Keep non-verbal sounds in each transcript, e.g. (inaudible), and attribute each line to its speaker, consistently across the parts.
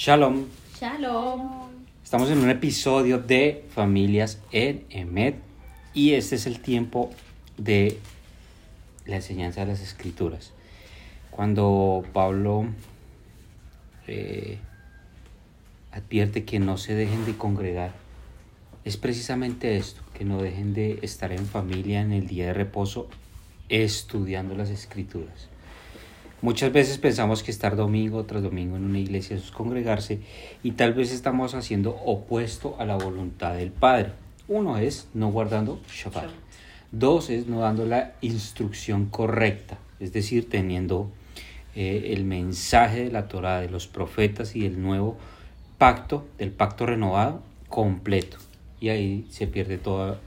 Speaker 1: Shalom.
Speaker 2: Shalom.
Speaker 1: Estamos en un episodio de Familias en Emet y este es el tiempo de la enseñanza de las escrituras. Cuando Pablo eh, advierte que no se dejen de congregar, es precisamente esto, que no dejen de estar en familia en el día de reposo estudiando las escrituras. Muchas veces pensamos que estar domingo tras domingo en una iglesia es congregarse y tal vez estamos haciendo opuesto a la voluntad del Padre. Uno es no guardando Shabbat. Dos es no dando la instrucción correcta, es decir, teniendo eh, el mensaje de la Torah, de los profetas y del nuevo pacto, del pacto renovado, completo. Y ahí se pierde todo,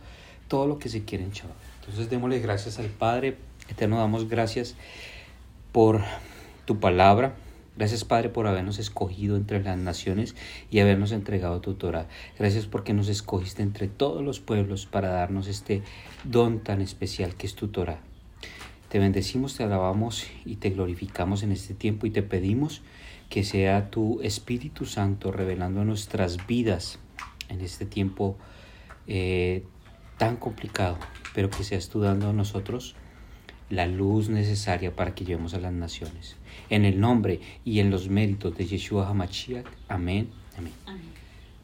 Speaker 1: todo lo que se quiere en Shabbat. Entonces démosle gracias al Padre Eterno, damos gracias por tu palabra. Gracias Padre por habernos escogido entre las naciones y habernos entregado tu Torah. Gracias porque nos escogiste entre todos los pueblos para darnos este don tan especial que es tu Torah. Te bendecimos, te alabamos y te glorificamos en este tiempo y te pedimos que sea tu Espíritu Santo revelando nuestras vidas en este tiempo eh, tan complicado, pero que seas tú dando a nosotros la luz necesaria para que llevemos a las naciones. En el nombre y en los méritos de Yeshua HaMashiach. Amén. Amén.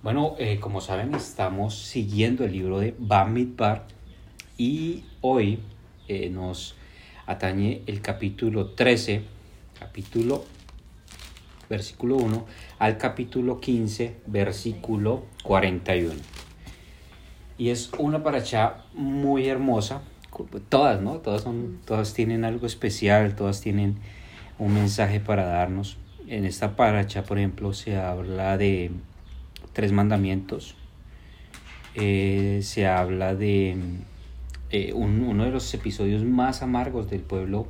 Speaker 1: Bueno, eh, como saben, estamos siguiendo el libro de Bamidbar y hoy eh, nos atañe el capítulo 13, capítulo versículo 1 al capítulo 15, versículo 41. Y es una paracha muy hermosa todas, ¿no? Todas, son, todas tienen algo especial, todas tienen un mensaje para darnos. En esta paracha, por ejemplo, se habla de tres mandamientos. Eh, se habla de eh, uno de los episodios más amargos del pueblo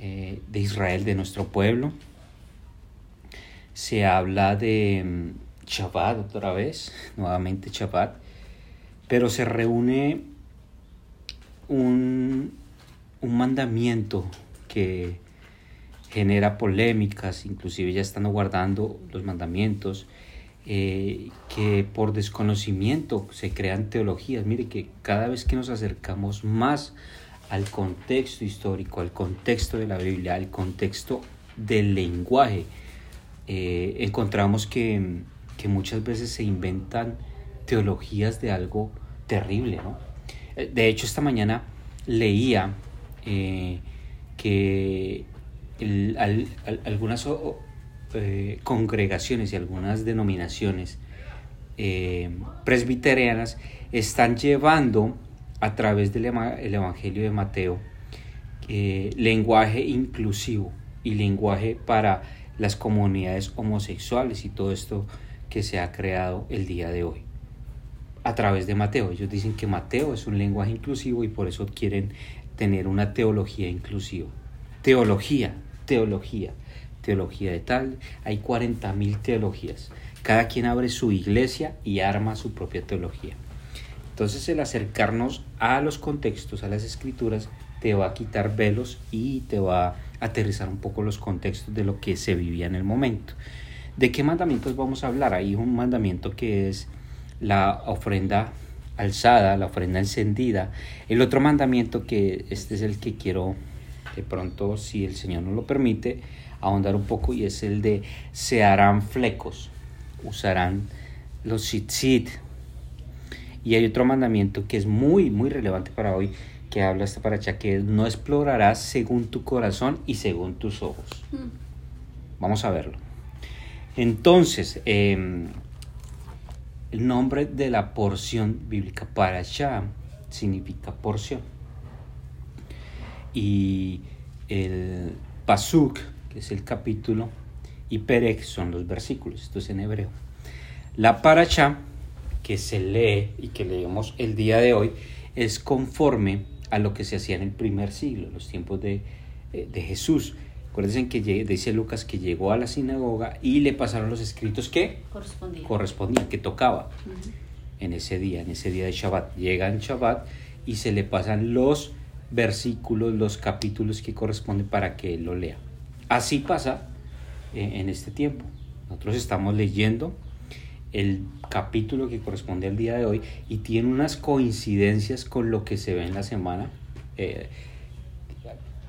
Speaker 1: eh, de Israel, de nuestro pueblo. Se habla de mm, Shabbat otra vez, (laughs) nuevamente Shabbat, pero se reúne un, mandamiento que genera polémicas, inclusive ya están guardando los mandamientos, eh, que por desconocimiento se crean teologías. Mire que cada vez que nos acercamos más al contexto histórico, al contexto de la Biblia, al contexto del lenguaje, eh, encontramos que, que, muchas veces se inventan teologías de algo terrible, ¿no? Eh, de hecho, esta mañana leía eh, que algunas eh, congregaciones y algunas denominaciones presbiterianas están llevando a través del Evangelio de Mateo lenguaje inclusivo y lenguaje para las comunidades homosexuales y todo esto que se ha creado el día de hoy a través de Mateo. Ellos dicen que Mateo es un lenguaje inclusivo y por eso quieren tener una teología inclusiva. Teología, teología, teología de tal. Hay 40.000 teologías. Cada quien abre su iglesia y arma su propia teología. Entonces el acercarnos a los contextos, a las escrituras, te va a quitar velos y te va a aterrizar un poco los contextos de lo que se vivía en el momento. ¿De qué mandamientos vamos a hablar? Hay un mandamiento que es la ofrenda alzada, la ofrenda encendida. El otro mandamiento que este es el que quiero de pronto, si el Señor nos lo permite, ahondar un poco y es el de se harán flecos, usarán los tzitzit. Y hay otro mandamiento que es muy, muy relevante para hoy, que habla esta paracha, que no explorarás según tu corazón y según tus ojos. Mm. Vamos a verlo. Entonces, eh, el nombre de la porción bíblica para parasha significa porción. Y el pasuk, que es el capítulo, y perek son los versículos, esto es en hebreo. La parasha que se lee y que leemos el día de hoy es conforme a lo que se hacía en el primer siglo, los tiempos de, eh, de Jesús. Acuérdense que dice Lucas que llegó a la sinagoga y le pasaron los escritos que correspondían, que tocaba en ese día, en ese día de Shabbat. Llega en Shabbat y se le pasan los versículos, los capítulos que corresponden para que él lo lea. Así pasa eh, en este tiempo. Nosotros estamos leyendo el capítulo que corresponde al día de hoy y tiene unas coincidencias con lo que se ve en la semana. Eh,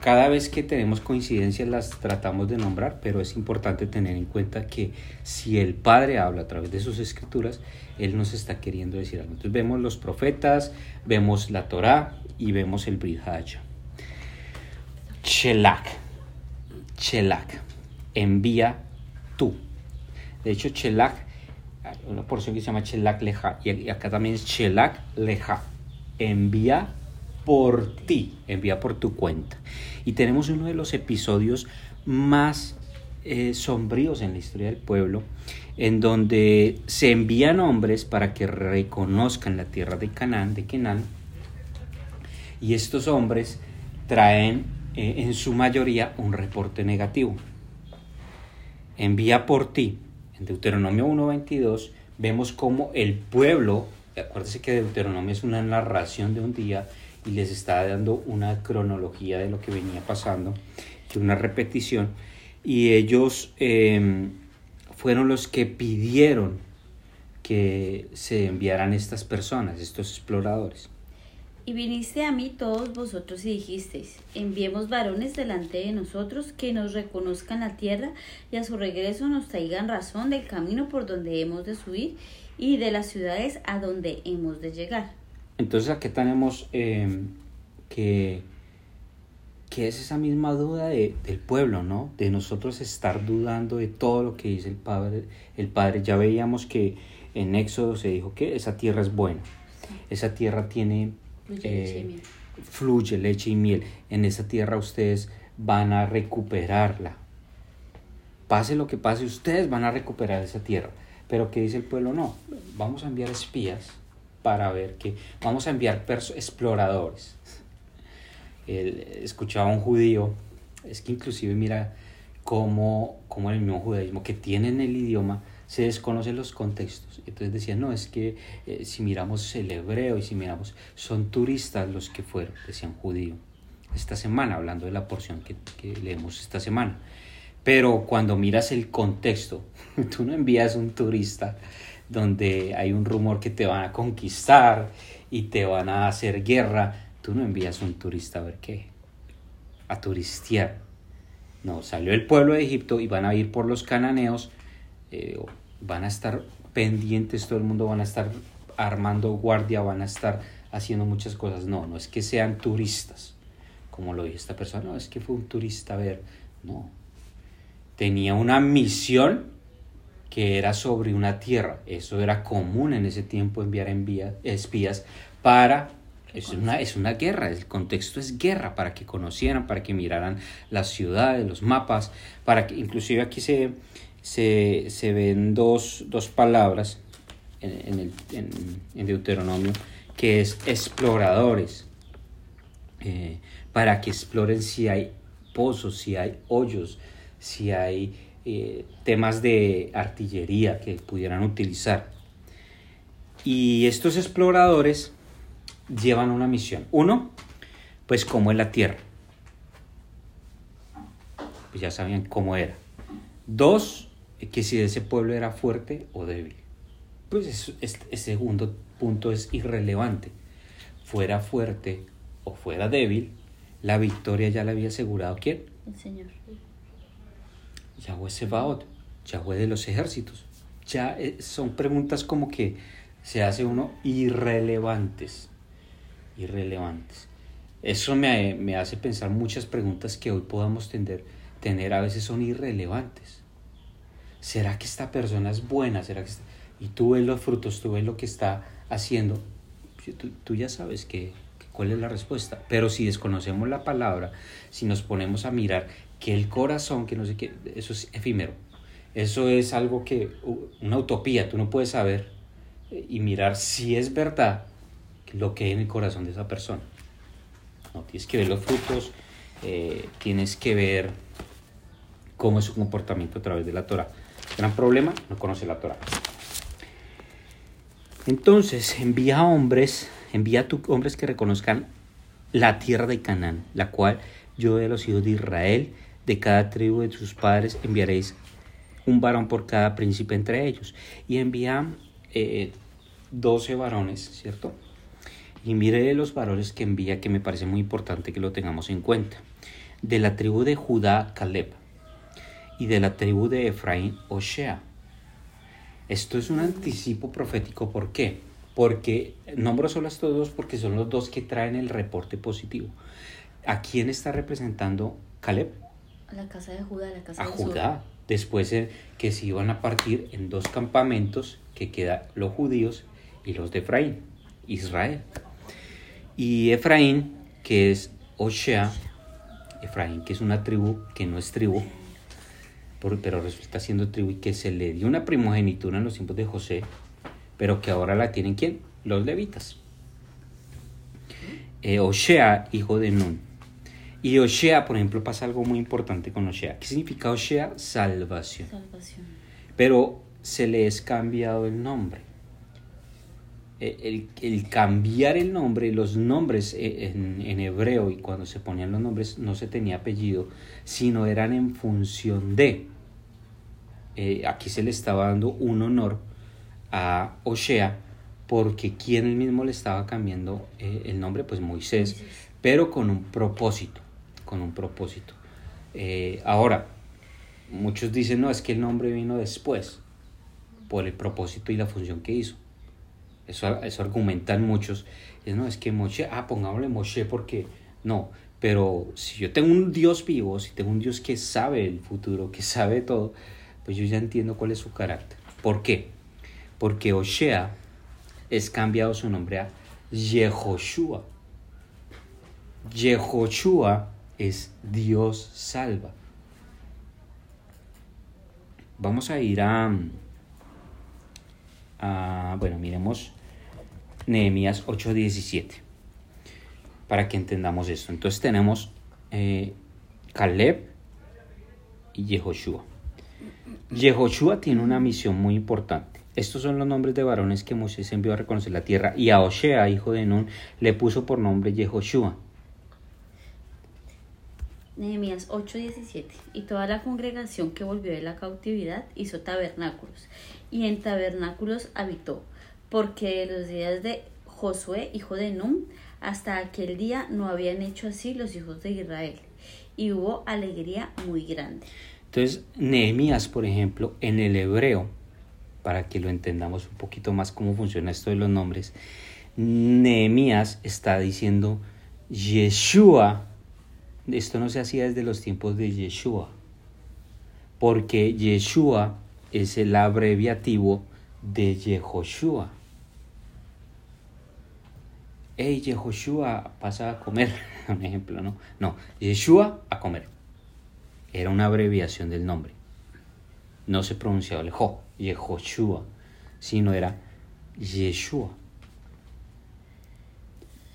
Speaker 1: cada vez que tenemos coincidencias las tratamos de nombrar, pero es importante tener en cuenta que si el Padre habla a través de sus escrituras, Él nos está queriendo decir algo. Entonces vemos los profetas, vemos la Torá y vemos el Bridhaya. Chelak, Chelak, envía tú. De hecho, Chelak, una porción que se llama Chelak Leja, y acá también es Chelak Leja, envía por ti, envía por tu cuenta. Y tenemos uno de los episodios más eh, sombríos en la historia del pueblo, en donde se envían hombres para que reconozcan la tierra de Canaán, de Kenan, y estos hombres traen eh, en su mayoría un reporte negativo. Envía por ti. En Deuteronomio 1.22 vemos cómo el pueblo, acuérdense que Deuteronomio es una narración de un día, y les está dando una cronología de lo que venía pasando, una repetición, y ellos em, fueron los que pidieron que se enviaran estas personas, estos exploradores.
Speaker 2: Y viniste a mí todos vosotros y dijisteis, enviemos varones delante de nosotros que nos reconozcan la tierra y a su regreso nos traigan razón del camino por donde hemos de subir y de las ciudades a donde hemos de llegar.
Speaker 1: Entonces aquí tenemos em, que, que es esa misma duda de, del pueblo, ¿no? De nosotros estar dudando de todo lo que dice el Padre. El padre. Ya veíamos que en Éxodo se dijo que esa tierra es buena. Esa tierra tiene... Fluye, leche y eh, miel. fluye leche y miel. En esa tierra ustedes van a recuperarla. Pase lo que pase, ustedes van a recuperar esa tierra. Pero ¿qué dice el pueblo? No, vamos a enviar espías para ver que vamos a enviar exploradores. escuchaba a un judío, es que inclusive mira cómo, cómo el mismo judaísmo que tienen el idioma se desconocen los contextos. Entonces decían, no, es que eh, si miramos el hebreo y si miramos, son turistas los que fueron, decían judío. Esta semana, hablando de la porción que leemos esta semana. Pero cuando miras el contexto, (laughs) tú no envías un turista donde hay un rumor que te van a conquistar y te van a hacer guerra, tú no envías un turista a ver qué, a turistear. No, salió el pueblo de Egipto y van a ir por los cananeos, eh, van a estar pendientes, todo el mundo van a estar armando guardia, van a estar haciendo muchas cosas. No, no es que sean turistas, como lo dice esta persona, no, es que fue un turista a ver, no. Tenía una misión que era sobre una tierra. Eso era común en ese tiempo enviar espías para... Es una, es una guerra, el contexto es guerra, para que conocieran, para que miraran las ciudades, los mapas, para que inclusive aquí se, se, ven dos, palabras en, el, en, Deuteronomio, que es exploradores, eh, para que exploren si hay pozos, si hay hoyos, si hay eh, temas de artillería que pudieran utilizar. Y estos exploradores llevan una misión. Uno, pues cómo es la Tierra. Pues ya sabían cómo era. Dos, que si ese pueblo era fuerte o débil. Pues el segundo punto es irrelevante. Fuera fuerte o fuera débil, la victoria ya la había asegurado quién?
Speaker 2: El Señor.
Speaker 1: Yahweh Sebaot, Yahweh de los ejércitos. Ya eh, son preguntas como que se hace uno irrelevantes, irrelevantes. Eso me, hace pensar muchas preguntas que hoy podamos tener, tener a veces son irrelevantes. ¿Será que esta persona es buena? ¿Será que Y tú ves los frutos, tú ves lo que está haciendo. Tú, ya sabes que, cuál es la respuesta. Pero si desconocemos la palabra, si nos ponemos a mirar que el corazón, que no sé qué, eso es efímero. Eso es algo que, una utopía, tú no puedes saber eh, y mirar si es verdad lo que hay en el corazón de esa persona. No, tienes que ver los frutos, eh, tienes que ver cómo es su comportamiento a través de la Torah. Gran problema, no conoce la Torah. Entonces, envía hombres, envía a hombres que reconozcan la tierra de Canaán, la cual yo de los hijos de Israel de cada tribu de sus padres enviaréis un varón por cada príncipe entre ellos. Y envía eh, 12 varones, ¿cierto? Y mire los varones que envía, que me parece muy importante que lo tengamos en cuenta. De la tribu de Judá, Caleb. Y de la tribu de Efraín, Oshea. Esto es un anticipo profético, ¿por qué? Porque nombro solo a estos dos porque son los dos que traen el reporte positivo. ¿A quién está representando Caleb?
Speaker 2: A la casa de Judá, a la casa
Speaker 1: A
Speaker 2: del
Speaker 1: Judá. Después de que se iban a partir en dos campamentos que quedan los judíos y los de Efraín, Israel. Y Efraín, que es Oshea, Efraín, que es una tribu que no es tribu, pero resulta siendo tribu y que se le dio una primogenitura en los tiempos de José, pero que ahora la tienen quién? Los levitas. Eh, Oshea, hijo de Nun. Y Oshea, por ejemplo, pasa algo muy importante con Oshea. ¿Qué significa Oshea? Salvación.
Speaker 2: Salvación.
Speaker 1: Pero se le es cambiado el nombre. Eh, El, el cambiar el nombre, los nombres eh, en, en hebreo y cuando se ponían los nombres no se tenía apellido, sino eran en función de. Eh, aquí se le estaba dando un honor a Oshea porque quien él mismo le estaba cambiando eh, el nombre, pues Moisés,
Speaker 2: Moisés.
Speaker 1: pero con un propósito, con un propósito. Eh, ahora, muchos dicen, no, es que el nombre vino después, por el propósito y la función que hizo. Eso, eso argumentan muchos. Es, no, es que Moshe, ah, pongámosle Moshe porque no. Pero si yo tengo un Dios vivo, si tengo un Dios que sabe el futuro, que sabe todo, pues yo ya entiendo cuál es su carácter. ¿Por qué? Porque Oshea es cambiado su nombre a Yehoshua. Yehoshua es Dios salva. Vamos a ir a, bueno, miremos Nehemías 8:17 para que entendamos esto. Entonces tenemos eh, Caleb y Yehoshua. Yehoshua tiene una misión muy importante. Estos son los nombres de varones que Moisés envió a reconocer la tierra y a Oshea, hijo de Nun, le puso por nombre Yehoshua.
Speaker 2: Nehemías 8:17 Y toda la congregación que volvió de la cautividad hizo tabernáculos, y en tabernáculos habitó, porque de los días de Josué, hijo de Nun, hasta aquel día no habían hecho así los hijos de Israel, y hubo alegría muy grande.
Speaker 1: Entonces, Nehemías, por ejemplo, en el hebreo, para que lo entendamos un poquito más cómo funciona esto de los nombres, Nehemías está diciendo Yeshua. Esto no se hacía desde los tiempos de Yeshua, porque Yeshua es el abreviativo de Yehoshua. Hey, Yehoshua, pasa a comer, (laughs) un ejemplo, ¿no? No, Yeshua a comer. Era una abreviación del nombre. No se pronunciaba el Jo, Yehoshua, sino era Yeshua.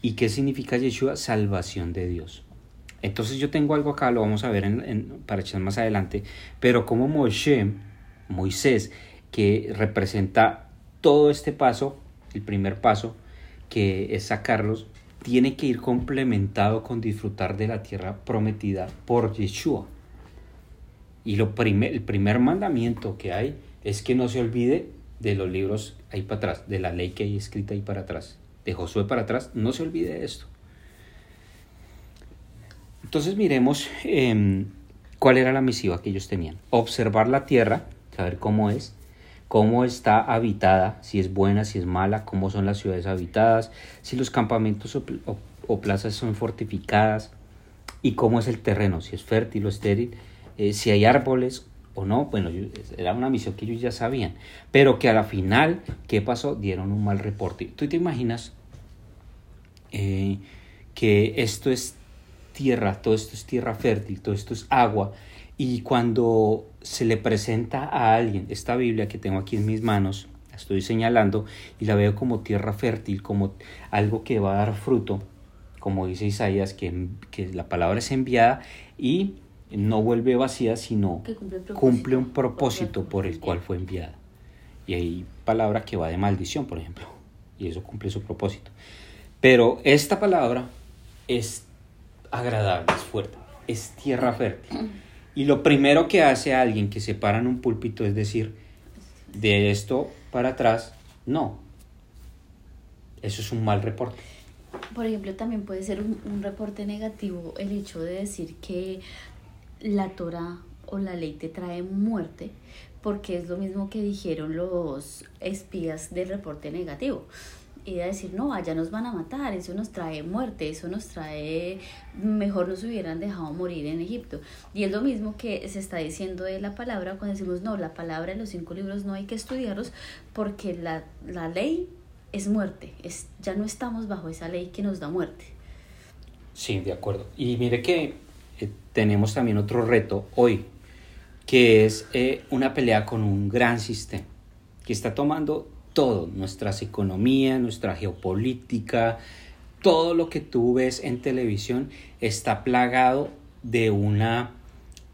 Speaker 1: ¿Y qué significa Yeshua? Salvación de Dios. Entonces yo tengo algo acá, lo vamos a ver en, en, para echar más adelante, pero como Moshe, Moisés, que representa todo este paso, el primer paso, que es sacarlos, tiene que ir complementado con disfrutar de la tierra prometida por Yeshua. Y lo el primer mandamiento que hay es que no se olvide de los libros ahí para atrás, de la ley que hay escrita ahí para atrás, de Josué para atrás, no se olvide de esto. Entonces miremos eh, cuál era la misiva que ellos tenían. Observar la tierra, saber cómo es, cómo está habitada, si es buena, si es mala, cómo son las ciudades habitadas, si los campamentos o, plazas son fortificadas y cómo es el terreno, si es fértil o estéril, eh, si hay árboles o no. Bueno, era una misión que ellos ya sabían, pero que a la final, ¿qué pasó? Dieron un mal reporte. ¿Tú te imaginas eh, que esto es tierra, todo esto es tierra fértil, todo esto es agua, y cuando se le presenta a alguien esta Biblia que tengo aquí en mis manos, la estoy señalando y la veo como tierra fértil, como algo que va a dar fruto, como dice Isaías, que, que la palabra es enviada y no vuelve vacía, sino
Speaker 2: cumple,
Speaker 1: cumple un propósito por el cual fue enviada. Y hay palabra que va de maldición, por ejemplo, y eso cumple su propósito. Pero esta palabra es agradable, es fuerte, es tierra fértil. Y lo primero que hace alguien que se para en un púlpito es decir, de esto para atrás, no. Eso es un mal reporte.
Speaker 2: Por ejemplo, también puede ser un, un reporte negativo el hecho de decir que la Torah o la ley te trae muerte, porque es lo mismo que dijeron los espías del reporte negativo. Y a decir, no, allá nos van a matar, eso nos trae muerte, eso nos trae, mejor nos hubieran dejado morir en Egipto. Y es lo mismo que se está diciendo de la palabra cuando decimos, no, la palabra de los cinco libros no hay que estudiarlos porque la, la ley es muerte, es, ya no estamos bajo esa ley que nos da muerte.
Speaker 1: Sí, de acuerdo. Y mire que eh, tenemos también otro reto hoy, que es eh, una pelea con un gran sistema que está tomando todo, nuestras economías, nuestra geopolítica, todo lo que tú ves en televisión está plagado de una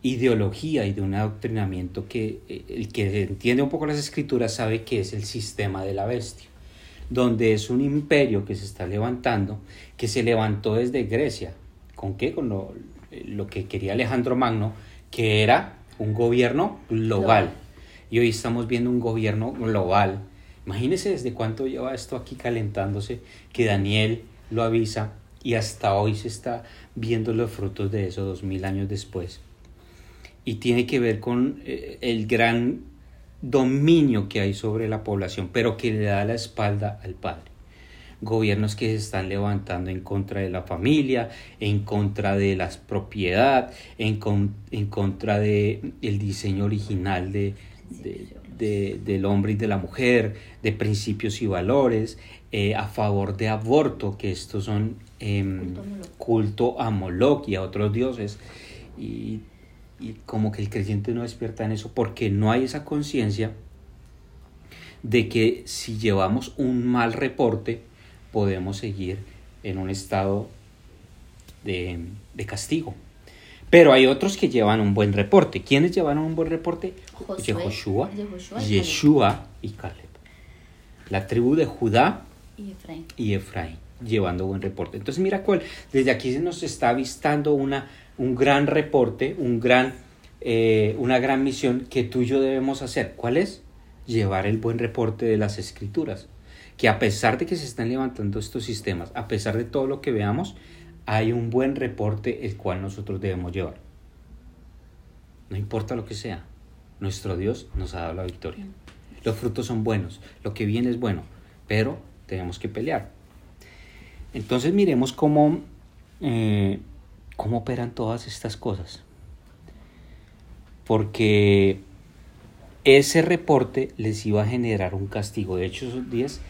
Speaker 1: ideología y de un adoctrinamiento que eh, el que entiende un poco las escrituras sabe que es el sistema de la bestia, donde es un imperio que se está levantando, que se levantó desde Grecia. ¿Con qué? Con lo, lo que quería Alejandro Magno, que era un gobierno global. Y hoy estamos viendo un gobierno global. Imagínense desde cuánto lleva esto aquí calentándose, que Daniel lo avisa y hasta hoy se está viendo los frutos de eso dos mil años después. Y tiene que ver con eh, el gran dominio que hay sobre la población, pero que le da la espalda al Padre gobiernos que se están levantando en contra de la familia, en contra de la propiedad, en, en contra del el diseño original de, de, del hombre y de la mujer, de principios y valores, eh, a favor de aborto, que estos son em, culto a Moloch y a otros dioses. Y, y como que el creyente no despierta en eso porque no hay esa conciencia de que si llevamos un mal reporte, podemos seguir en un estado de, castigo. Pero hay otros que llevan un buen reporte. ¿Quiénes llevaron un buen reporte? Josué, Yeshua y Caleb. La tribu de Judá y Efraín. llevando buen reporte. Entonces mira cuál, desde aquí se nos está avistando una, un gran reporte, un gran, eh, una gran misión que tú y yo debemos hacer. ¿Cuál es? Llevar el buen reporte de las escrituras que a pesar de que se están levantando estos sistemas, a pesar de todo lo que veamos, hay un buen reporte el cual nosotros debemos llevar. No importa lo que sea, nuestro Dios nos ha dado la victoria. Los frutos son buenos, lo que viene es bueno, pero tenemos que pelear. Entonces miremos cómo, eh, cómo operan todas estas cosas. Porque ese reporte les iba a generar un castigo. De hecho, esos días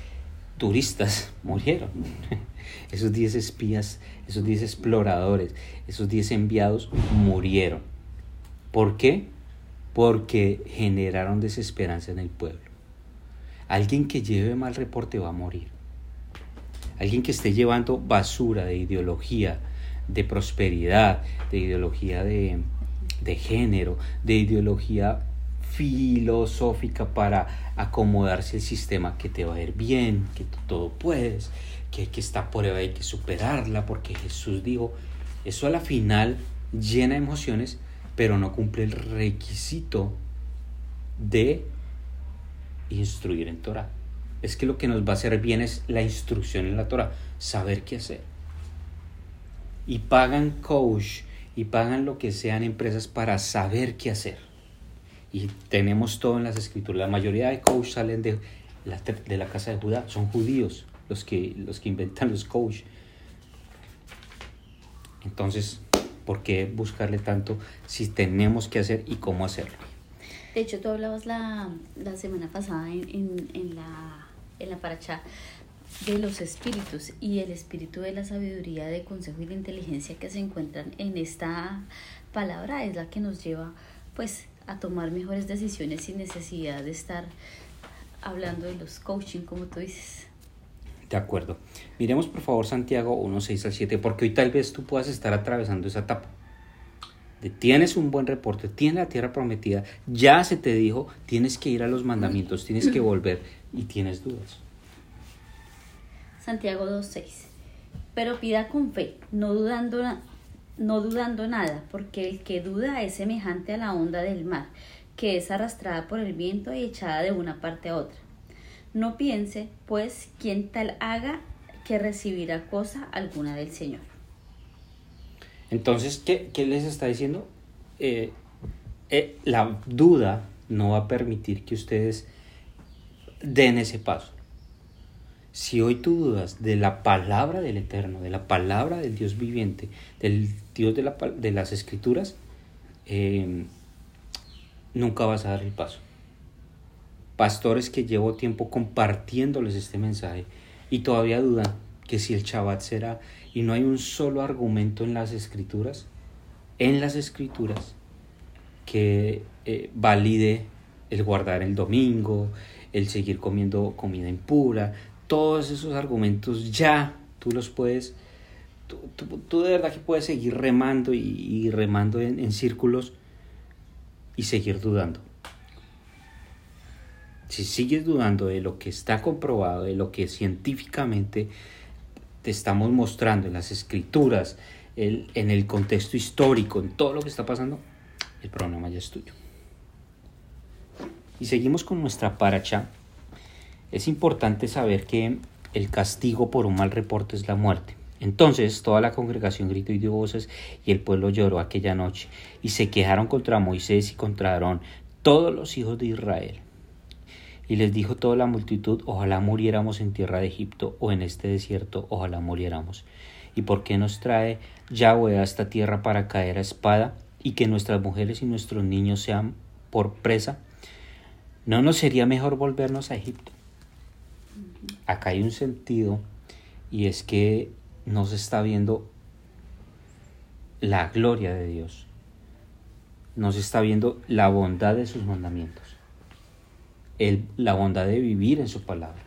Speaker 1: turistas (laughs) murieron. (laughs) Esos 10 espías, esos 10 exploradores, esos 10 enviados murieron. ¿Por qué? Porque generaron desesperanza en el pueblo. Alguien que lleve mal reporte va a morir. Alguien que esté llevando basura de ideología, de prosperidad, de ideología de, de género, de ideología filosófica para acomodarse el sistema que te va a ir bien, que todo puedes, que, que esta prueba hay que superarla, porque Jesús dijo, eso a la final llena emociones, pero no cumple el requisito de instruir en Torah. Es que lo que nos va a hacer bien es la instrucción en la Torah, saber qué hacer. Y pagan coach y pagan lo que sean empresas para saber qué hacer y tenemos todo en las escrituras. La mayoría de coaches salen de la, de la casa de Judá, son judíos los que, los que inventan los coaches. Entonces, ¿por qué buscarle tanto si tenemos que hacer y cómo hacerlo?
Speaker 2: De hecho, tú hablabas la, la semana pasada en, en, en, la, en la paracha de los espíritus y el espíritu de la sabiduría, de consejo y de inteligencia que se encuentran en esta palabra es la que nos lleva pues a tomar mejores decisiones sin necesidad de estar hablando de los coaching, como tú dices.
Speaker 1: De acuerdo. Miremos por favor Santiago 1, 6 al 7, porque hoy tal vez tú puedas estar atravesando esa etapa. tienes un buen reporte, tienes la tierra prometida, ya se te dijo, tienes que ir a los mandamientos, tienes que volver y tienes dudas.
Speaker 2: Santiago 2, 6. Pero pida con fe, no dudando no dudando nada, porque el que duda es semejante a la onda del mar, que es arrastrada por el viento y echada de una parte a otra. No piense, pues, quien tal haga que recibirá cosa alguna del Señor.
Speaker 1: Entonces, ¿qué, qué les está diciendo? Eh, eh, la duda no va a permitir que ustedes den ese paso. Si hoy tú dudas de la palabra del Eterno, de la palabra del Dios viviente, del Dios de, la, de las Escrituras, eh, nunca vas a dar el paso. Pastores que llevo tiempo compartiéndoles este mensaje y todavía dudan que si el Shabbat será y no hay un solo argumento en las Escrituras, en las Escrituras, que eh, valide el guardar el domingo, el seguir comiendo comida impura, todos esos argumentos ya tú los puedes, tú, de verdad que puedes seguir remando y, remando en, círculos y seguir dudando. Si sigues dudando de lo que está comprobado, de lo que científicamente te estamos mostrando en las escrituras, en el contexto histórico, en todo lo que está pasando, el programa ya es tuyo. Y seguimos con nuestra paracha. Es importante saber que el castigo por un mal reporte es la muerte. Entonces toda la congregación gritó y dio voces y el pueblo lloró aquella noche y se quejaron contra Moisés y contra Aarón todos los hijos de Israel. Y les dijo toda la multitud, ojalá muriéramos en tierra de Egipto o en este desierto, ojalá muriéramos. ¿Y por qué nos trae Yahweh a esta tierra para caer a espada y que nuestras mujeres y nuestros niños sean por presa? ¿No nos sería mejor volvernos a Egipto? Acá hay un sentido y es que no se está viendo la gloria de Dios. No se está viendo la bondad de sus mandamientos. La bondad de vivir en su palabra.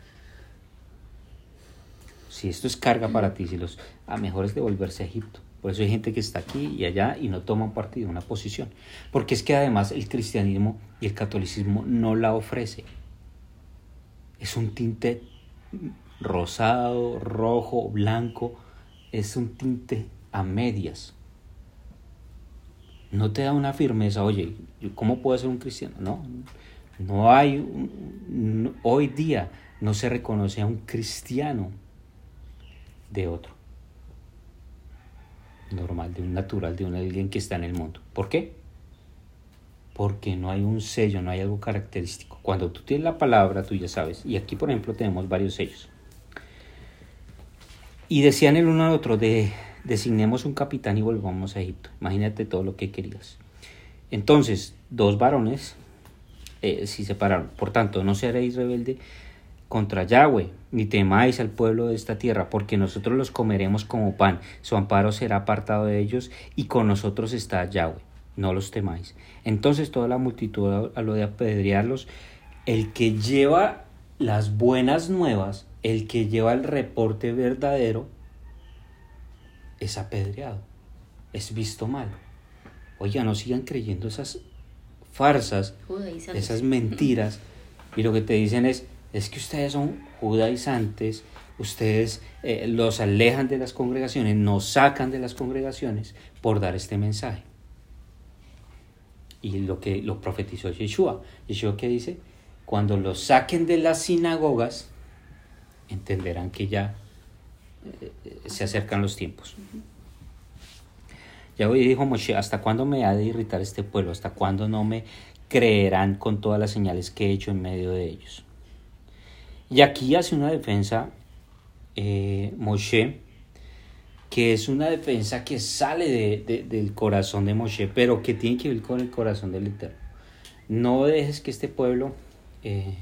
Speaker 1: Si esto es carga para ti, si los a mejor es devolverse a Egipto. Por eso hay gente que está aquí y allá y no toma un partido, una posición. Porque es que además el cristianismo y el catolicismo no la ofrece. Es un tinte rosado, rojo, blanco. Es un tinte a medias. No te da una firmeza, oye, ¿cómo puedo ser un cristiano? No, no hay, hoy día no se reconoce a un cristiano de otro normal, de un natural, de un alguien que está en el mundo. ¿Por qué? Porque no hay un sello, no hay algo característico. Cuando tú tienes la palabra, tú ya sabes. Y aquí, por ejemplo, tenemos varios sellos. Y decían el uno al otro, de, designemos un capitán y volvamos a Egipto. Imagínate todo lo que querías. Entonces, dos varones eh, se separaron. Por tanto, no seréis rebelde contra Yahweh, ni temáis al pueblo de esta tierra, porque nosotros los comeremos como pan, su amparo será apartado de ellos, y con nosotros está Yahweh, no los temáis. Entonces toda la multitud a lo de apedrearlos, el que lleva las buenas nuevas, el que lleva el reporte verdadero, es apedreado, es visto mal. Oiga, no sigan creyendo esas farsas, esas mentiras, (laughs) y lo que te dicen es, es que ustedes son judaizantes, ustedes eh, los alejan de las congregaciones, nos sacan de las congregaciones por dar este mensaje. Y lo que lo profetizó Yeshua. Yeshua que dice, cuando los saquen de las sinagogas, entenderán que ya eh, se acercan los tiempos. Hoy dijo Moshe, ¿hasta cuándo me ha de irritar este pueblo? ¿Hasta cuándo no me creerán con todas las señales que he hecho en medio de ellos? Y aquí hace una defensa eh, Moshe, que es una defensa que sale de, del corazón de Moshe, pero que tiene que ver con el corazón del Eterno. No dejes que este pueblo, eh,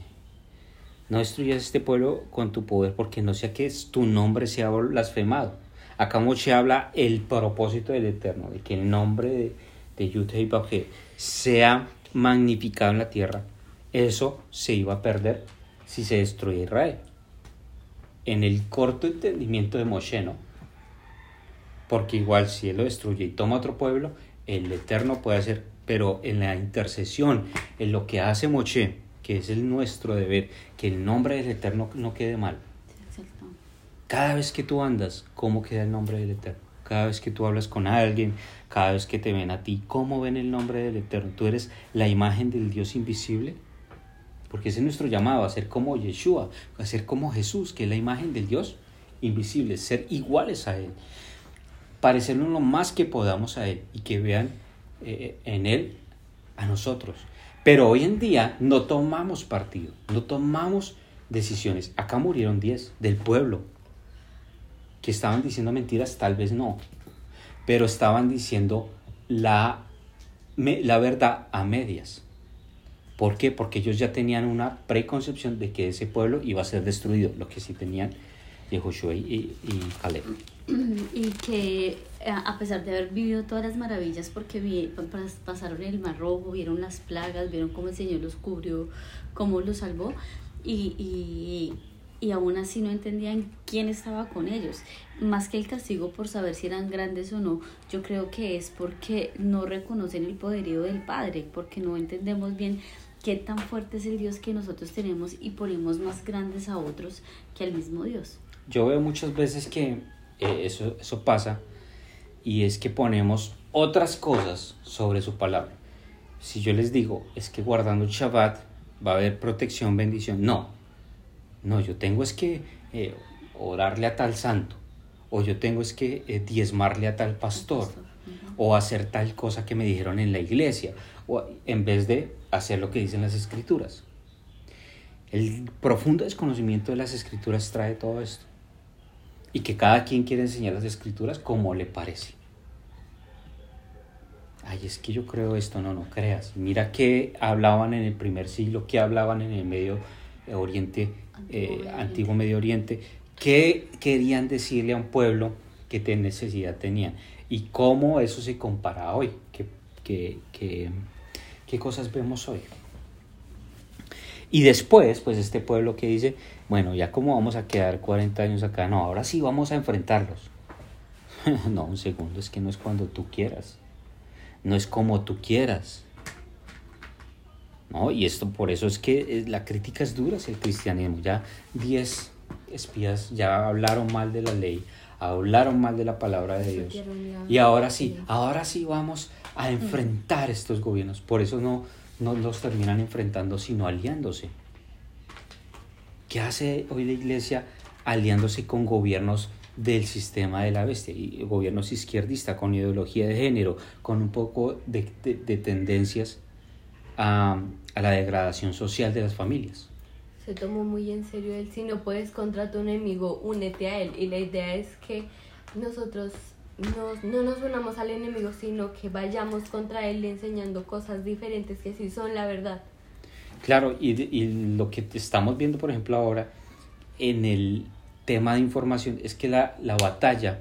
Speaker 1: no destruyas este pueblo con tu poder, porque no sea que tu nombre sea blasfemado. Acá Moshe habla el propósito del Eterno, de que el nombre de, de sea magnificado en la tierra. Eso se iba a perder si se destruye Israel. En el corto entendimiento de Moshe, ¿no? Porque igual si él lo destruye y toma otro pueblo, el Eterno puede hacer, pero en la intercesión, en lo que hace Moshe, que es el nuestro deber, que el nombre del Eterno no quede mal. Cada vez que tú andas, ¿cómo queda el nombre del Eterno? cada vez que tú hablas con alguien, cada vez que te ven a ti, ¿cómo ven el nombre del Eterno? ¿Tú eres la imagen del Dios invisible? Porque ese es nuestro llamado, a ser como Yeshua, a ser como Jesús, que es la imagen del Dios invisible, ser iguales a Él, parecernos lo más que podamos a Él y que vean eh, en Él a nosotros. Pero hoy en día no tomamos partido, no tomamos decisiones. Acá murieron 10 del pueblo que estaban diciendo mentiras, tal vez no, pero estaban diciendo la, la verdad a medias. ¿Por qué? Porque ellos ya tenían una preconcepción de que ese pueblo iba a ser destruido, lo que sí tenían Josué y, y Caleb. (clears throat)
Speaker 2: Y que eh, a pesar de haber vivido todas las maravillas, porque pasaron el mar rojo, vieron las plagas, vieron cómo el Señor los cubrió, cómo los salvó, y, y, y aún así no entendían quién estaba con ellos. Más que el castigo por saber si eran grandes o no, yo creo que es porque no reconocen el poderío del Padre, porque no entendemos bien qué tan fuerte es el Dios que nosotros tenemos y ponemos más grandes a otros que al mismo Dios.
Speaker 1: Yo veo muchas veces que eh, eso, eso pasa y es que ponemos otras cosas sobre su palabra. Si yo les digo, es que guardando el Shabbat va a haber protección, bendición, no. No, yo tengo es que eh, orarle a tal santo, o yo tengo es que eh, diezmarle a tal pastor, o hacer tal cosa que me dijeron en la iglesia, o en vez de hacer lo que dicen las escrituras. El profundo desconocimiento de las escrituras trae todo esto. Y que cada quien quiere enseñar las escrituras como le parece. Ay, es que yo creo esto, no, no creas. Mira qué hablaban en el primer siglo, qué hablaban en el Medio Oriente, eh, Antiguo, Medio Oriente, qué querían decirle a un pueblo que necesidad tenían y cómo eso se compara hoy, qué, qué cosas vemos hoy. Y después, pues este pueblo que dice, bueno, ya como vamos a quedar 40 años acá, no, ahora sí vamos a enfrentarlos. (laughs) no, un segundo, es que no es cuando tú quieras, no es como tú quieras. ¿No? Y esto por eso es que eh, la crítica es dura hacia el cristianismo. Ya 10 espías ya hablaron mal de la ley, hablaron mal de la palabra de Dios. Y ahora sí, ahora sí vamos a enfrentar estos gobiernos. Por eso no, no los terminan enfrentando, sino aliándose. ¿Qué hace hoy la iglesia aliándose con gobiernos del sistema de la bestia? Y gobiernos izquierdistas, con ideología de género, con un poco de, tendencias a, a, la degradación social de las familias.
Speaker 3: Se tomó muy en serio él, si no puedes contra tu enemigo, únete a él. Y la idea es que nosotros no, no nos unamos al enemigo, sino que vayamos contra él enseñando cosas diferentes que sí son la verdad.
Speaker 1: Claro, y, y lo que estamos viendo, por ejemplo, ahora en el tema de información es que la, la batalla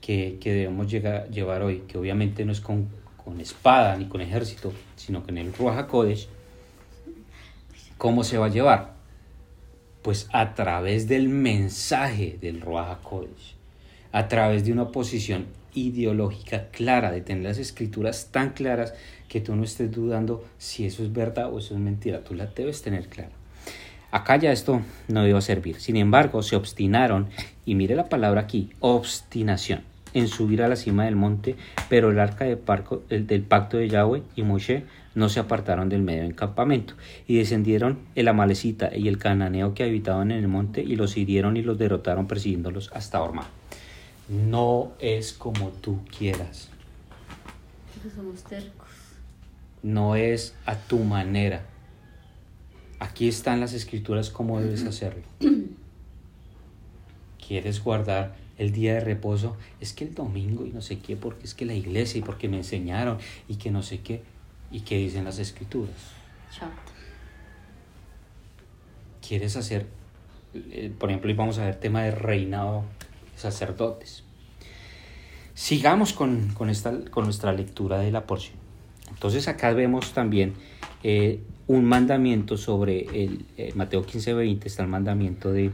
Speaker 1: que, que debemos llegar, llevar hoy, que obviamente no es con, con espada ni con ejército, sino que en el Ruach HaKodesh, ¿cómo se va a llevar? Pues a través del mensaje del Ruach HaKodesh a través de una posición ideológica clara, de tener las escrituras tan claras que tú no estés dudando si eso es verdad o eso es mentira, tú la debes tener clara. Acá ya esto no iba a servir. Sin embargo, se obstinaron, y mire la palabra aquí, obstinación, en subir a la cima del monte, pero el arca del, del pacto de Yahweh y Moshe no se apartaron del medio del campamento, y descendieron el amalecita y el cananeo que habitaban en el monte, y los hirieron y los derrotaron persiguiéndolos hasta Orma no es como tú quieras.
Speaker 2: somos tercos.
Speaker 1: No es a tu manera. Aquí están las escrituras cómo debes hacerlo. ¿Quieres guardar el día de reposo? Es que el domingo y no sé qué, porque es que la iglesia y porque me enseñaron y que no sé qué. ¿Y qué dicen las escrituras? ¿Quieres hacer, eh, por ejemplo, y vamos a ver tema de reinado sacerdotes. Sigamos con, esta, con nuestra lectura de la porción. Entonces acá vemos también eh, un mandamiento sobre el eh, Mateo 15, 20, está el mandamiento de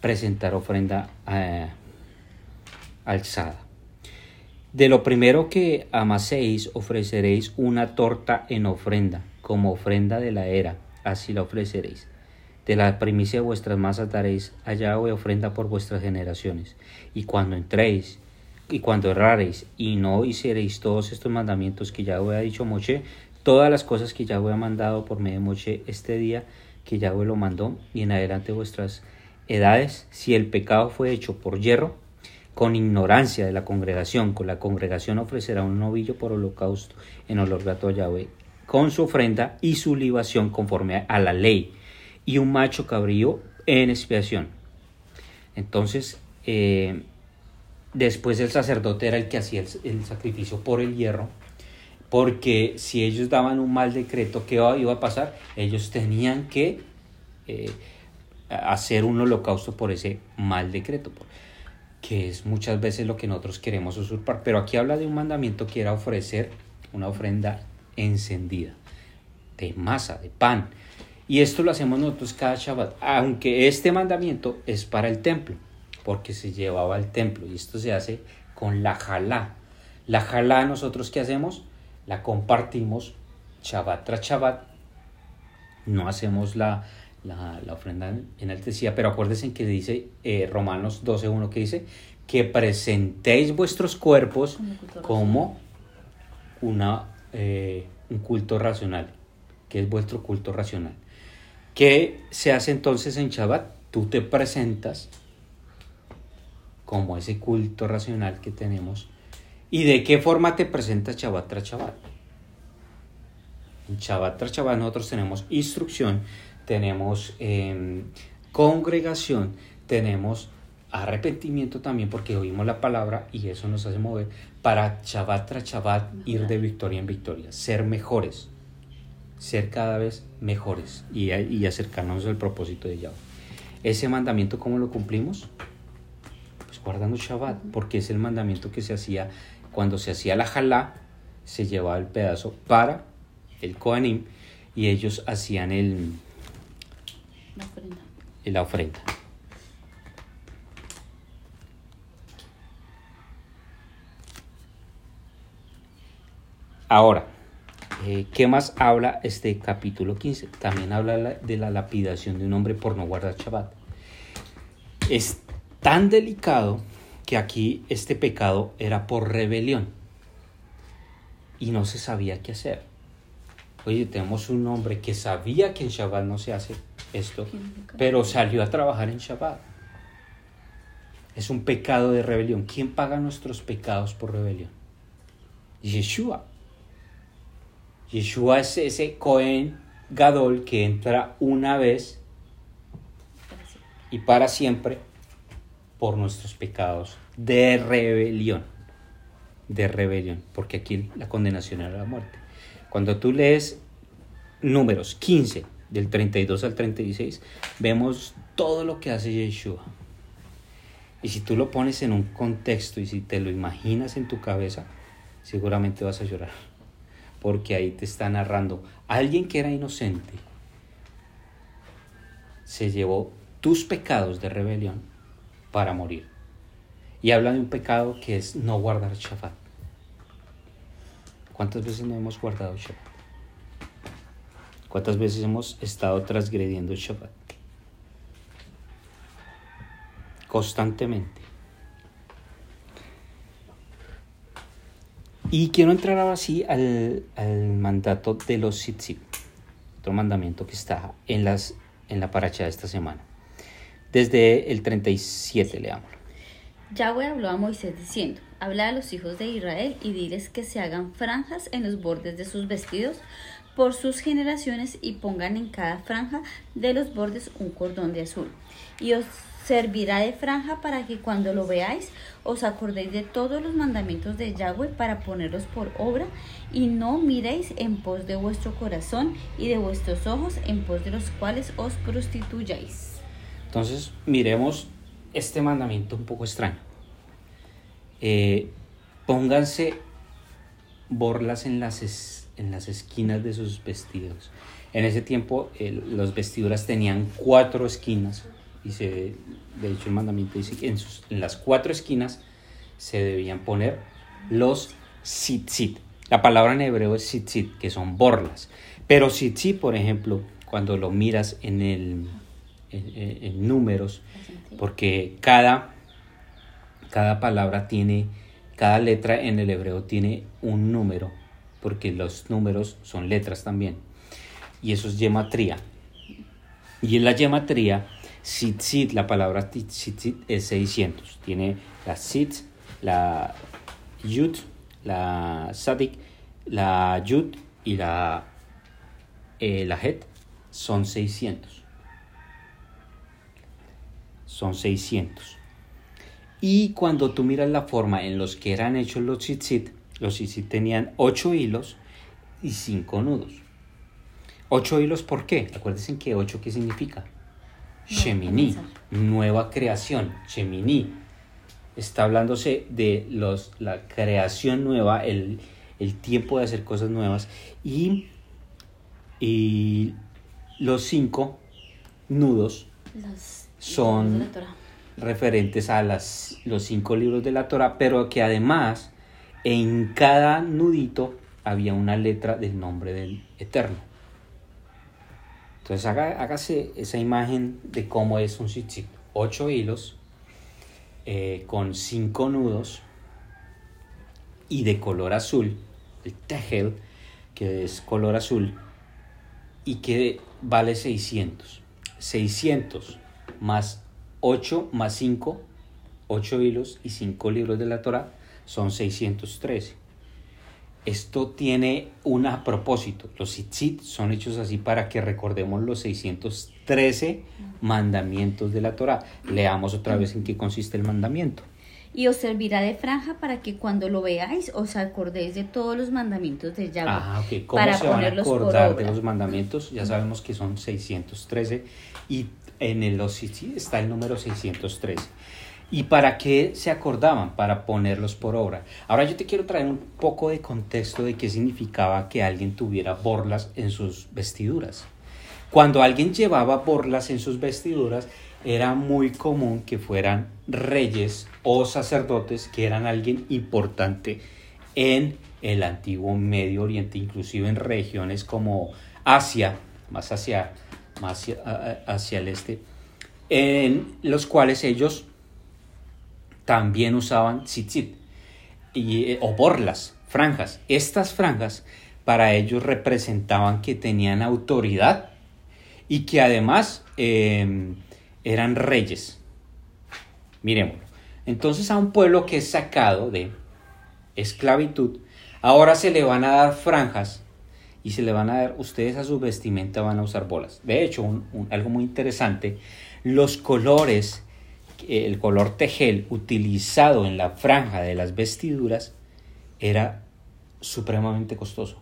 Speaker 1: presentar ofrenda eh, alzada. De lo primero que amaséis ofreceréis una torta en ofrenda, como ofrenda de la era, así la ofreceréis. De la primicia de vuestras masas daréis allá o ofrenda por vuestras generaciones. Y cuando entréis, y cuando errareis y no hiciereis todos estos mandamientos que Yahweh ha dicho Moche, todas las cosas que Yahweh ha mandado por medio de Moche este día que Yahweh lo mandó y en adelante vuestras edades, si el pecado fue hecho por hierro, con ignorancia de la congregación, con la congregación ofrecerá un novillo por holocausto en olor grato a Yahweh, con su ofrenda y su libación conforme a la ley, y un macho cabrío en expiación. Entonces, eh, después el sacerdote era el que hacía el, sacrificio por el hierro, porque si ellos daban un mal decreto, ¿qué iba a pasar? Ellos tenían que eh, hacer un holocausto por ese mal decreto, que es muchas veces lo que nosotros queremos usurpar. Pero aquí habla de un mandamiento que era ofrecer una ofrenda encendida, de masa, de pan. Y esto lo hacemos nosotros cada Shabbat, aunque este mandamiento es para el templo, porque se llevaba al templo. Y esto se hace con la jalá. La jalá nosotros qué hacemos? La compartimos Shabbat tras Shabbat. No hacemos la, la, la ofrenda enaltecida, pero acuérdense que dice eh, Romanos 12.1 que dice que presentéis vuestros cuerpos como una, eh, un culto racional, que es vuestro culto racional. ¿Qué se hace entonces en Shabbat? Tú te presentas como ese culto racional que tenemos. ¿Y de qué forma te presentas Shabbat tras Shabbat? En Shabbat tras Shabbat nosotros tenemos instrucción, tenemos em, congregación, tenemos arrepentimiento también porque oímos la palabra y eso nos hace mover para Shabbat tras Shabbat ir de victoria en victoria, ser mejores, ser cada vez mejores y, y acercarnos al propósito de Yahweh. Ese mandamiento, ¿cómo lo cumplimos? Pues guardando Shabbat, porque es el mandamiento que se hacía cuando se hacía la jalá, se llevaba el pedazo para el Kohanim y ellos hacían el, la ofrenda. La ofrenda. Ahora, eh, ¿qué más habla este capítulo 15? También habla de la lapidación de un hombre por no guardar Shabbat. Es tan delicado que aquí este pecado era por rebelión y no se sabía qué hacer. Oye, tenemos un hombre que sabía que en Shabbat no se hace esto, pero salió a trabajar en Shabbat. Es un pecado de rebelión. ¿Quién paga nuestros pecados por rebelión? Yeshua. Yeshua es ese Cohen Gadol que entra una vez y para siempre por nuestros pecados de rebelión. De rebelión, porque aquí la condenación era la muerte. Cuando tú lees números 15, del 32 al 36, vemos todo lo que hace Yeshua. Y si tú lo pones en un contexto y si te lo imaginas en tu cabeza, seguramente vas a llorar porque ahí te está narrando alguien que era inocente se llevó tus pecados de rebelión para morir. Y habla de un pecado que es no guardar Shabbat. ¿Cuántas veces no hemos guardado Shabbat? ¿Cuántas veces hemos estado transgrediendo Shabbat? Constantemente. Y quiero entrar ahora sí al, mandato de los tzitzit, otro mandamiento que está en, las, en la paracha de esta semana. Desde el 37 leámoslo.
Speaker 2: Yahweh habló a Moisés diciendo, habla a los hijos de Israel y diles que se hagan franjas en los bordes de sus vestidos por sus generaciones y pongan en cada franja de los bordes un cordón de azul. Y os servirá de franja para que cuando lo veáis os acordéis de todos los mandamientos de Yahweh para ponerlos por obra y no miréis en pos de vuestro corazón y de vuestros ojos en pos de los cuales os prostituyáis.
Speaker 1: Entonces miremos este mandamiento un poco extraño. Eh, pónganse borlas en las, en las esquinas de sus vestidos. En ese tiempo las vestiduras tenían cuatro esquinas y se, de hecho el mandamiento dice que en, sus, en las cuatro esquinas se debían poner los tzitzit. La palabra en hebreo es tzitzit, que son borlas. Pero tzitzit, por ejemplo, cuando lo miras en, el, en, números, porque cada, cada palabra tiene cada letra en el hebreo tiene un número, porque los números son letras también. Y eso es gematría. Y en la gematría, tzitzit, la palabra tzitzit es 600. Tiene la tzit, la yud, la sadik, la yud y la, eh, la het son 600. Son 600. Y cuando tú miras la forma en los que eran hechos los tzitzit, los tzitzit tenían 8 hilos y 5 nudos. 8 hilos, ¿por qué? Acuérdense que 8, ¿qué significa? Shemini, nueva creación, Shemini. Está hablándose de los, la creación nueva, el, el tiempo de hacer cosas nuevas. Y, y los cinco nudos Son- referentes a las, los cinco libros de la Torah, pero que además en cada nudito había una letra del nombre del Eterno. Entonces haga- hágase esa imagen de cómo es un tzitzit. Ocho hilos eh, con cinco nudos y de color azul, el tegel, que es color azul, y que vale 600. 600 más 8 más 5, 8 hilos y 5 libros de la Torah son 613. Esto tiene un a propósito. Los tzitzit son hechos así para que recordemos los 613 mandamientos de la Torah. Leamos otra vez en qué consiste el mandamiento.
Speaker 2: Y os servirá de franja para que cuando lo veáis os acordéis de todos los mandamientos de Yahweh.
Speaker 1: Ah, ok. ¿Cómo
Speaker 2: para
Speaker 1: se van a acordar de los mandamientos? Ya sabemos que son 613 y en el OCC está el número 613. ¿Y para qué se acordaban? Para ponerlos por obra. Ahora yo te quiero traer un poco de contexto de qué significaba que alguien tuviera borlas en sus vestiduras. Cuando alguien llevaba borlas en sus vestiduras, era muy común que fueran reyes o sacerdotes que eran alguien importante en el antiguo Medio Oriente, inclusive en regiones como Asia, más hacia, más hacia, hacia el este, en los cuales ellos también usaban tzitzit y, eh, o borlas, franjas. Estas franjas para ellos representaban que tenían autoridad y que además eh, eran reyes. Miremoslo. Entonces a un pueblo que es sacado de esclavitud, ahora se le van a dar franjas y se le van a dar, ustedes a su vestimenta van a usar bolas. De hecho, algo muy interesante, los colores, el color tejel utilizado en la franja de las vestiduras era supremamente costoso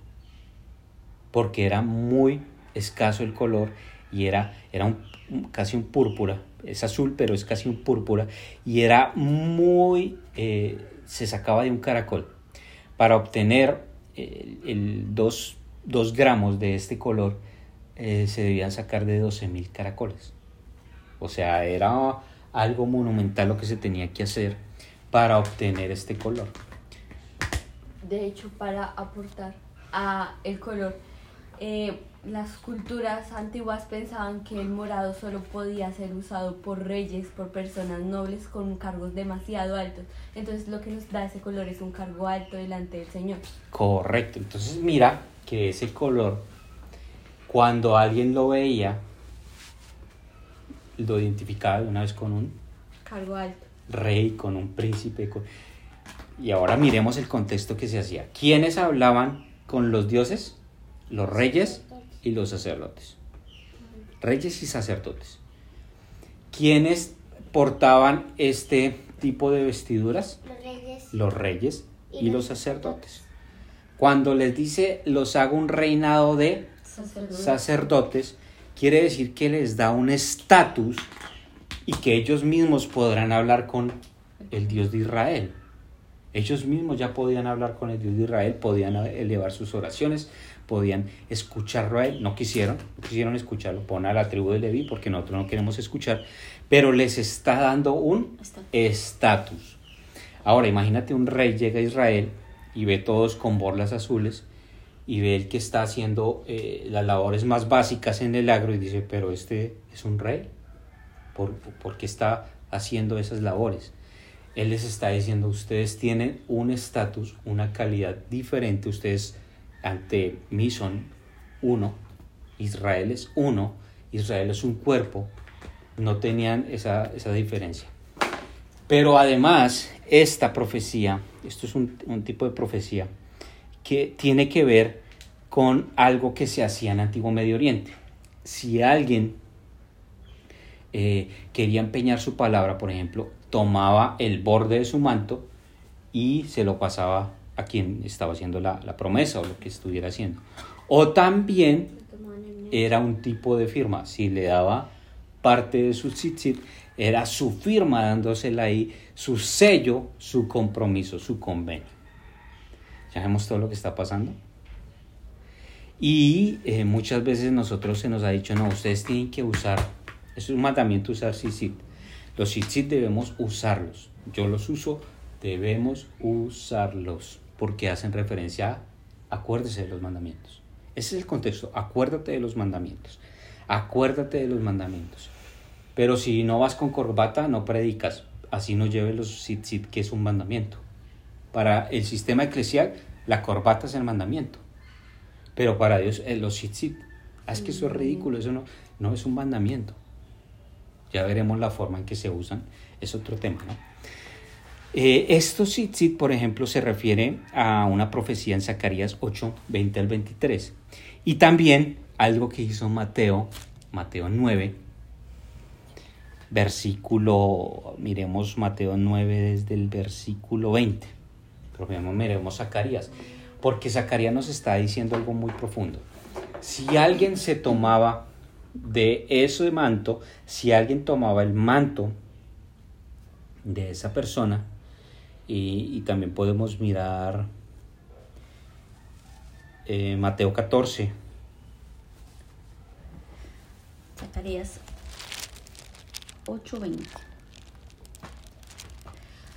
Speaker 1: porque era muy escaso el color y era, era un, casi un púrpura, es azul pero es casi un púrpura y era muy, eh, se sacaba de un caracol. Para obtener eh, el 2 gramos de este color eh, se debían sacar de 12 mil caracoles. O sea, era algo monumental lo que se tenía que hacer para obtener este color.
Speaker 3: De hecho, para aportar a el color, eh, las culturas antiguas pensaban que el morado solo podía ser usado por reyes, por personas nobles con cargos demasiado altos. Entonces lo que nos da ese color es un cargo alto delante del Señor.
Speaker 1: Correcto. Entonces mira que ese color, cuando alguien lo veía, lo identificaba de una vez con un
Speaker 3: Cargo alto.
Speaker 1: rey, con un príncipe. con- Y ahora miremos el contexto que se hacía. ¿Quiénes hablaban con los dioses? Los reyes y los sacerdotes. Reyes y sacerdotes. ¿Quiénes portaban este tipo de vestiduras?
Speaker 4: Los reyes.
Speaker 1: los reyes y los sacerdotes. Cuando les dice los hago un reinado de
Speaker 3: Sacerdote.
Speaker 1: sacerdotes, quiere decir que les da un estatus y que ellos mismos podrán hablar con el Dios de Israel. Ellos mismos ya podían hablar con el Dios de Israel, podían elevar sus oraciones, podían escucharlo a él. No quisieron, no quisieron escucharlo. Pon a la tribu de Leví porque nosotros no queremos escuchar, pero les está dando un
Speaker 2: Estatus.
Speaker 1: Ahora, imagínate un rey llega a Israel y ve todos con borlas azules y ve el que está haciendo eh, las labores más básicas en el agro y dice, pero este es un rey, ¿por, por qué está haciendo esas labores? Él les está diciendo, ustedes tienen un estatus, una calidad diferente, ustedes ante mí son uno, Israel es uno, Israel es un cuerpo, no tenían esa, esa diferencia. Pero además, esta profecía, esto es un, un, tipo de profecía, que tiene que ver con algo que se hacía en Antiguo Medio Oriente. Si alguien eh, quería empeñar su palabra, por ejemplo, tomaba el borde de su manto y se lo pasaba a quien estaba haciendo la, la promesa o lo que estuviera haciendo. O también era un tipo de firma, si le daba parte de su tzitzit, era su firma dándosela ahí, su sello, su compromiso, su convenio. ¿Ya vemos todo lo que está pasando? Y eh, muchas veces nosotros se nos ha dicho, no, ustedes tienen que usar, es un mandamiento usar tzitzit. Los tzitzit debemos usarlos. Yo los uso, debemos usarlos, porque hacen referencia a, acuérdese de los mandamientos. Ese es el contexto, acuérdate de los mandamientos. Acuérdate de los mandamientos. Pero si no vas con corbata, no predicas. Así no lleves los tzitzit, que es un mandamiento. Para el sistema eclesial, la corbata es el mandamiento. Pero para Dios, eh, los tzitzit, ah, es que eso es ridículo, eso no, no es un mandamiento. Ya veremos la forma en que se usan, es otro tema, ¿no? Eh, estos tzitzit, por ejemplo, se refiere a una profecía en Zacarías 8, 20 al 23. Y también algo que hizo Mateo, Mateo 9, versículo, miremos Mateo 9 desde el versículo 20. Pero miremos Zacarías, porque Zacarías nos está diciendo algo muy profundo. Si alguien se tomaba de eso de manto, si alguien tomaba el manto de esa persona, y, y también podemos mirar eh, Mateo 14.
Speaker 2: Zacarías 8:20.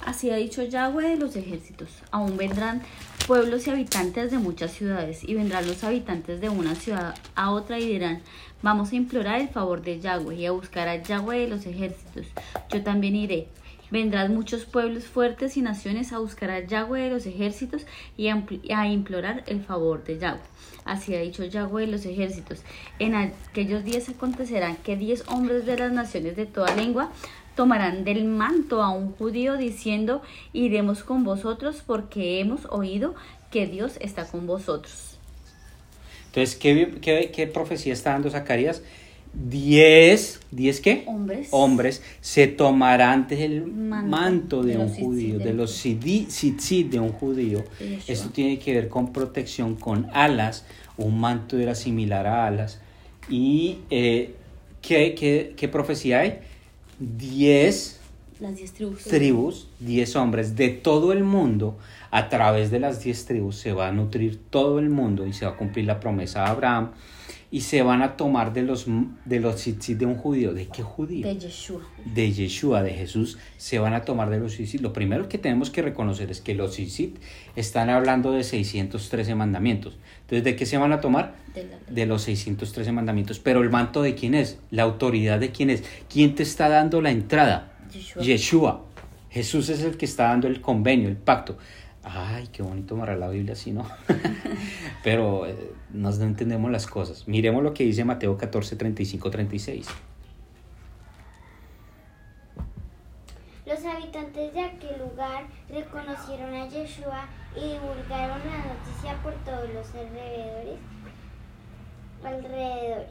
Speaker 2: Así ha dicho Yahweh de los ejércitos. Aún vendrán pueblos y habitantes de muchas ciudades, y vendrán los habitantes de una ciudad a otra y dirán, vamos a implorar el favor de Yahweh y a buscar a Yahweh de los ejércitos. Yo también iré. Vendrán muchos pueblos fuertes y naciones a buscar a Yahweh de los ejércitos y a, implorar el favor de Yahweh. Así ha dicho Yahweh de los ejércitos. En aquellos días acontecerán que diez hombres de las naciones de toda lengua tomarán del manto a un judío diciendo, iremos con vosotros porque hemos oído que Dios está con vosotros.
Speaker 1: Entonces, ¿qué, qué, qué profecía está dando Zacarías? Diez, ¿diez qué?
Speaker 2: Hombres.
Speaker 1: Hombres se tomarán del
Speaker 2: Manto
Speaker 1: manto de,
Speaker 2: de
Speaker 1: un judío, de los tzitzit de un judío.
Speaker 2: Yeshua.
Speaker 1: Esto tiene que ver con protección, con alas. Un manto era similar a alas. ¿Y eh, ¿qué, qué, qué profecía hay? Diez
Speaker 2: Las diez tribus.
Speaker 1: tribus, 10 hombres de todo el mundo, a través de las 10 tribus se va a nutrir todo el mundo y se va a cumplir la promesa de Abraham y se van a tomar de los de los tzitzit de un judío. ¿De qué judío?
Speaker 2: De Yeshua.
Speaker 1: de Yeshua, de Jesús, se van a tomar de los tzitzit. Lo primero que tenemos que reconocer es que los tzitzit están hablando de 613 mandamientos. Entonces, ¿de qué se van a tomar?
Speaker 2: De.
Speaker 1: De los 613 mandamientos. Pero el manto de quién es? La autoridad de quién es? ¿Quién te está dando la entrada?
Speaker 2: Yeshua.
Speaker 1: Yeshua. Jesús es el que está dando el convenio, el pacto. Ay, qué bonito amarrar la Biblia así, ¿no? (laughs) Pero eh, nos no entendemos las cosas. Miremos lo que dice Mateo 14, 35, 36.
Speaker 4: Los habitantes de aquel lugar reconocieron a Yeshua y divulgaron la noticia por todos los alrededores. alrededores.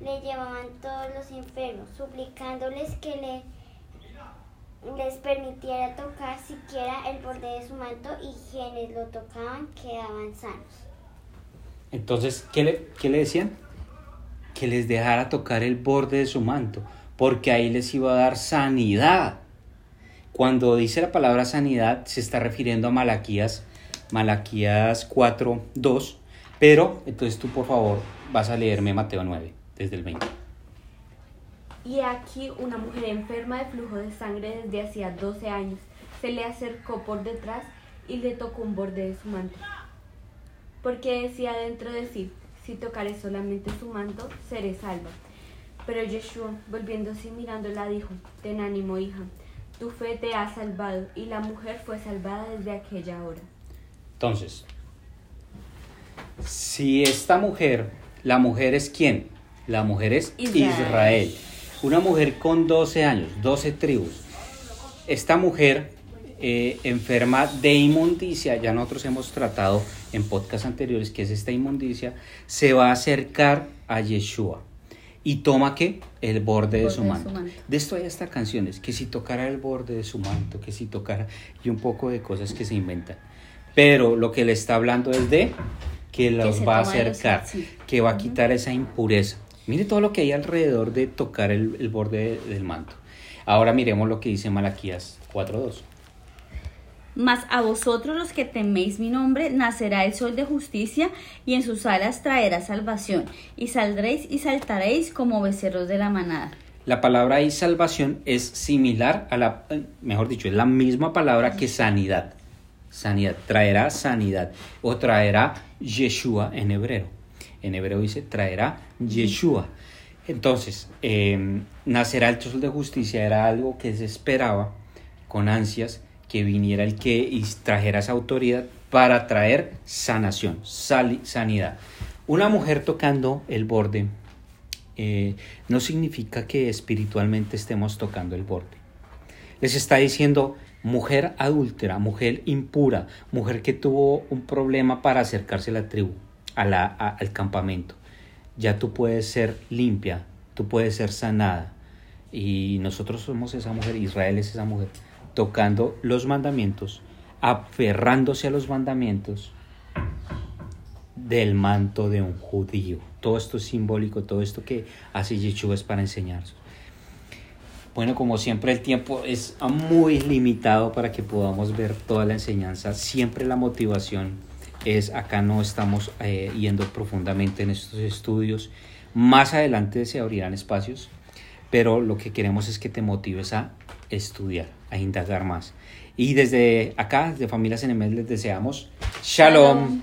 Speaker 4: Le llevaban todos los enfermos, suplicándoles que le, les permitiera tocar siquiera el borde de su manto y quienes lo tocaban quedaban sanos.
Speaker 1: Entonces, ¿qué le, qué le decían? Que les dejara tocar el borde de su manto, porque ahí les iba a dar sanidad. Cuando dice la palabra sanidad, se está refiriendo a Malaquías, Malaquías 4, 2. Pero, entonces tú por favor vas a leerme Mateo 9, desde el 20.
Speaker 3: Y aquí una mujer enferma de flujo de sangre desde hacía 12 años se le acercó por detrás y le tocó un borde de su manto. Porque decía dentro de sí, si tocaré solamente su manto, seré salva. Pero Yeshua, volviéndose y mirándola, dijo, ten ánimo, hija, tu fe te ha salvado. Y la mujer fue salvada desde aquella hora.
Speaker 1: Entonces, si esta mujer, la mujer es quién? La mujer es Israel.
Speaker 2: Israel.
Speaker 1: Una mujer con 12 años, 12 tribus. Esta mujer eh, enferma de inmundicia, ya nosotros hemos tratado en podcasts anteriores que es esta inmundicia, se va a acercar a Yeshua y toma que el borde, de,
Speaker 2: Borde
Speaker 1: su
Speaker 2: de su
Speaker 1: manto. De esto hay hasta canciones, que si tocara el borde de su manto, que si tocara, y un poco de cosas que se inventan. Pero lo que le está hablando es de que los va a
Speaker 2: los-
Speaker 1: acercar,
Speaker 2: sí.
Speaker 1: que va a quitar esa impureza. Mire todo lo que hay alrededor de tocar el, el borde del manto. Ahora miremos lo que dice Malaquías 4.2.
Speaker 2: Mas a vosotros los que teméis mi nombre, nacerá el sol de justicia, y en sus alas traerá salvación, y saldréis y saltaréis como becerros de la manada.
Speaker 1: La palabra ahí salvación es similar a la, eh, mejor dicho, es la misma palabra que sanidad. Sanidad, traerá sanidad o traerá Yeshua en hebreo. En hebreo dice traerá Yeshua. Entonces, eh, nacerá el sol de justicia, era algo que se esperaba con ansias que viniera el que y trajera esa autoridad para traer sanación, sanidad. Una mujer tocando el borde eh, no significa que espiritualmente estemos tocando el borde. Les está diciendo mujer adúltera, mujer impura, mujer que tuvo un problema para acercarse a la tribu, a la, al campamento. Ya tú puedes ser limpia, tú puedes ser sanada. Y nosotros somos esa mujer, Israel es esa mujer, tocando los mandamientos, aferrándose a los mandamientos del manto de un judío. Todo esto es simbólico, todo esto que hace Yeshua es para enseñarnos. Bueno, como siempre el tiempo es muy limitado para que podamos ver toda la enseñanza. Siempre la motivación es, acá no estamos eh, yendo profundamente en estos estudios. Más adelante se abrirán espacios, pero lo que queremos es que te motives a estudiar, a indagar más. Y desde acá, desde Familias NMS, les deseamos.
Speaker 4: Shalom.